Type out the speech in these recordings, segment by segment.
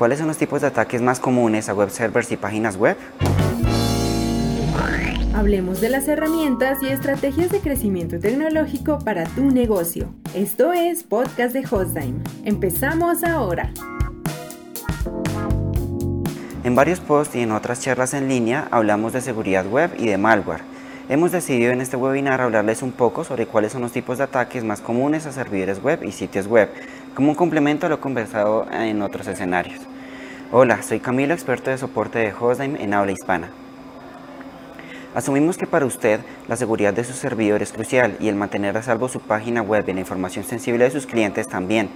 ¿Cuáles son los tipos de ataques más comunes a web servers y páginas web? Hablemos de las herramientas y estrategias de crecimiento tecnológico para tu negocio. Esto es Podcast de Hostime. Empezamos ahora. En varios posts y en otras charlas en línea hablamos de seguridad web y de malware. Hemos decidido en este webinar hablarles un poco sobre cuáles son los tipos de ataques más comunes a servidores web y sitios web, como un complemento a lo conversado en otros escenarios. Hola, soy Camilo, experto de soporte de Hostime en habla hispana. Asumimos que para usted la seguridad de su servidor es crucial y el mantener a salvo su página web y la información sensible de sus clientes también.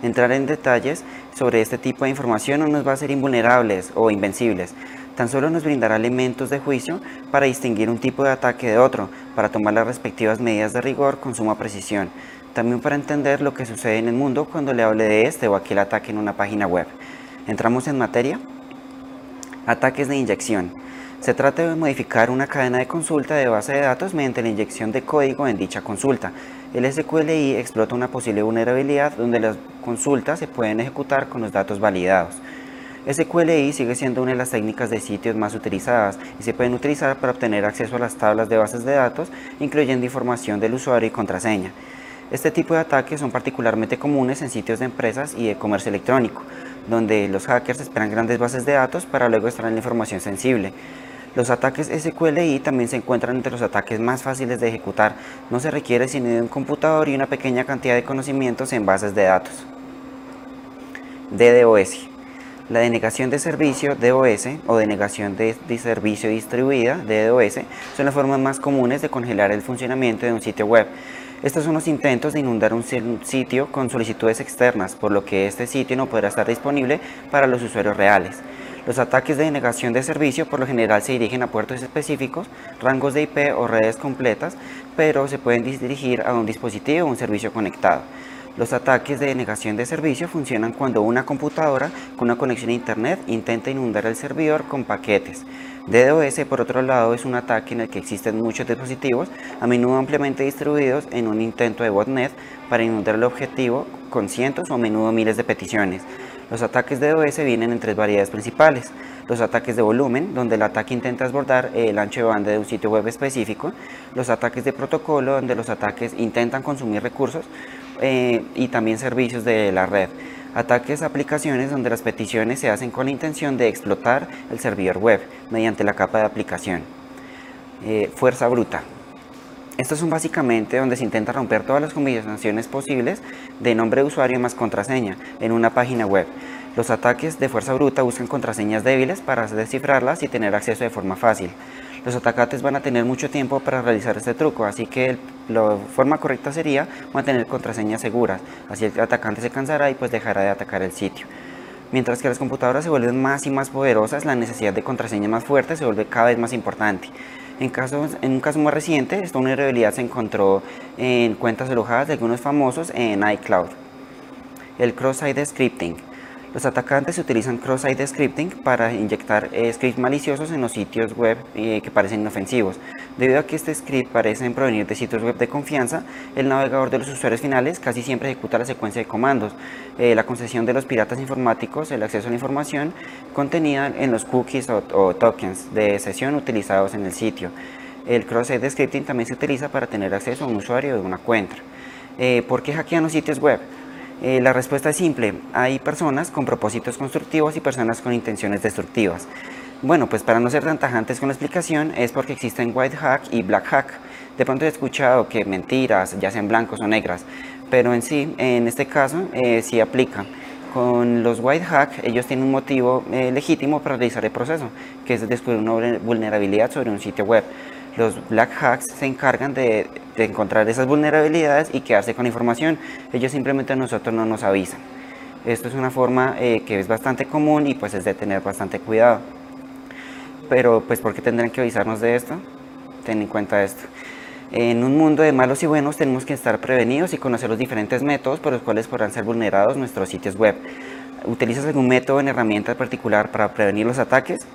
Entrar en detalles sobre este tipo de información no nos va a hacer invulnerables o invencibles, tan solo nos brindará elementos de juicio para distinguir un tipo de ataque de otro, para tomar las respectivas medidas de rigor con suma precisión, también para entender lo que sucede en el mundo cuando le hable de este o aquel ataque en una página web. ¿Entramos en materia? Ataques de inyección. Se trata de modificar una cadena de consulta de base de datos mediante la inyección de código en dicha consulta. El SQLI explota una posible vulnerabilidad donde las consultas se pueden ejecutar con los datos validados. SQLI sigue siendo una de las técnicas de sitios más utilizadas y se pueden utilizar para obtener acceso a las tablas de bases de datos, incluyendo información del usuario y contraseña. Este tipo de ataques son particularmente comunes en sitios de empresas y de comercio electrónico, donde los hackers esperan grandes bases de datos para luego extraer la información sensible. Los ataques SQLI también se encuentran entre los ataques más fáciles de ejecutar. No se requiere sino de un computador y una pequeña cantidad de conocimientos en bases de datos. DDoS. La denegación de servicio DOS o denegación de, de, servicio distribuida DDoS son las formas más comunes de congelar el funcionamiento de un sitio web. Estos son los intentos de inundar un sitio con solicitudes externas, por lo que este sitio no podrá estar disponible para los usuarios reales. Los ataques de denegación de servicio por lo general se dirigen a puertos específicos, rangos de IP o redes completas, pero se pueden dirigir a un dispositivo o un servicio conectado. Los ataques de denegación de servicio funcionan cuando una computadora con una conexión a Internet intenta inundar el servidor con paquetes. DDoS, por otro lado, es un ataque en el que existen muchos dispositivos, a menudo ampliamente distribuidos en un intento de botnet para inundar el objetivo con cientos o a menudo miles de peticiones. Los ataques de DOS vienen en tres variedades principales. Los ataques de volumen, donde el ataque intenta desbordar el ancho de banda de un sitio web específico. Los ataques de protocolo, donde los ataques intentan consumir recursos eh, y también servicios de la red. Ataques a aplicaciones donde las peticiones se hacen con la intención de explotar el servidor web mediante la capa de aplicación. Eh, fuerza bruta. Estos son básicamente donde se intenta romper todas las combinaciones posibles de nombre de usuario más contraseña en una página web. Los ataques de fuerza bruta buscan contraseñas débiles para descifrarlas y tener acceso de forma fácil. Los atacantes van a tener mucho tiempo para realizar este truco, así que la forma correcta sería mantener contraseñas seguras. Así el atacante se cansará y pues dejará de atacar el sitio. Mientras que las computadoras se vuelven más y más poderosas, la necesidad de contraseñas más fuertes se vuelve cada vez más importante. En, en un caso más reciente, esta vulnerabilidad se encontró en cuentas alojadas de algunos famosos en iCloud. El cross-site scripting. Los atacantes utilizan cross-site scripting para inyectar eh, scripts maliciosos en los sitios web eh, que parecen inofensivos. Debido a que este script parecen provenir de sitios web de confianza, el navegador de los usuarios finales casi siempre ejecuta la secuencia de comandos, eh, la concesión de los piratas informáticos, el acceso a la información contenida en los cookies o, tokens de sesión utilizados en el sitio. El cross-site scripting también se utiliza para tener acceso a un usuario de una cuenta. ¿Por qué hackean los sitios web? Eh, la respuesta es simple. Hay personas con propósitos constructivos y personas con intenciones destructivas. Bueno, pues para no ser tan tajantes con la explicación es porque existen white hack y black hack. De pronto he escuchado que mentiras, ya sean blancos o negras, pero en sí, en este caso, eh, sí aplica. Con los white hack, ellos tienen un motivo eh, legítimo para realizar el proceso, que es descubrir una vulnerabilidad sobre un sitio web. Los black hacks se encargan de, encontrar esas vulnerabilidades y quedarse con información. Ellos simplemente a nosotros no nos avisan. Esto es una forma eh, que es bastante común y pues es de tener bastante cuidado. Pero pues ¿por qué tendrán que avisarnos de esto? Ten en cuenta esto. En un mundo de malos y buenos tenemos que estar prevenidos y conocer los diferentes métodos por los cuales podrán ser vulnerados nuestros sitios web. ¿Utilizas algún método en herramienta particular para prevenir los ataques?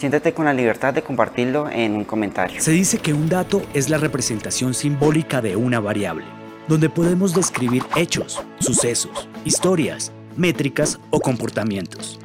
Siéntete con la libertad de compartirlo en un comentario. Se dice que un dato es la representación simbólica de una variable, donde podemos describir hechos, sucesos, historias, métricas o comportamientos.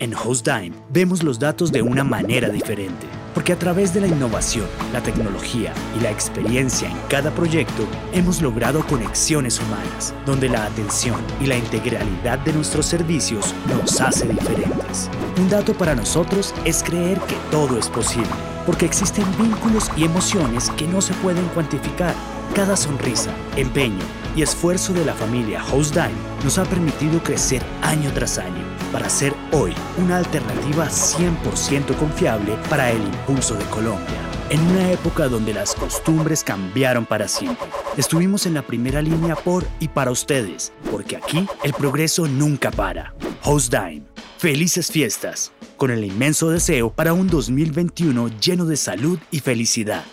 En HostDime vemos los datos de una manera diferente, porque a través de la innovación, la tecnología y la experiencia en cada proyecto hemos logrado conexiones humanas, donde la atención y la integralidad de nuestros servicios nos hace diferentes. Un dato para nosotros es creer que todo es posible, porque existen vínculos y emociones que no se pueden cuantificar. Cada sonrisa, empeño y esfuerzo de la familia HostDime nos ha permitido crecer año tras año para ser hoy una alternativa 100% confiable para el impulso de Colombia. En una época donde las costumbres cambiaron para siempre, estuvimos en la primera línea por y para ustedes, porque aquí el progreso nunca para. HostDime, felices fiestas, con el inmenso deseo para un 2021 lleno de salud y felicidad.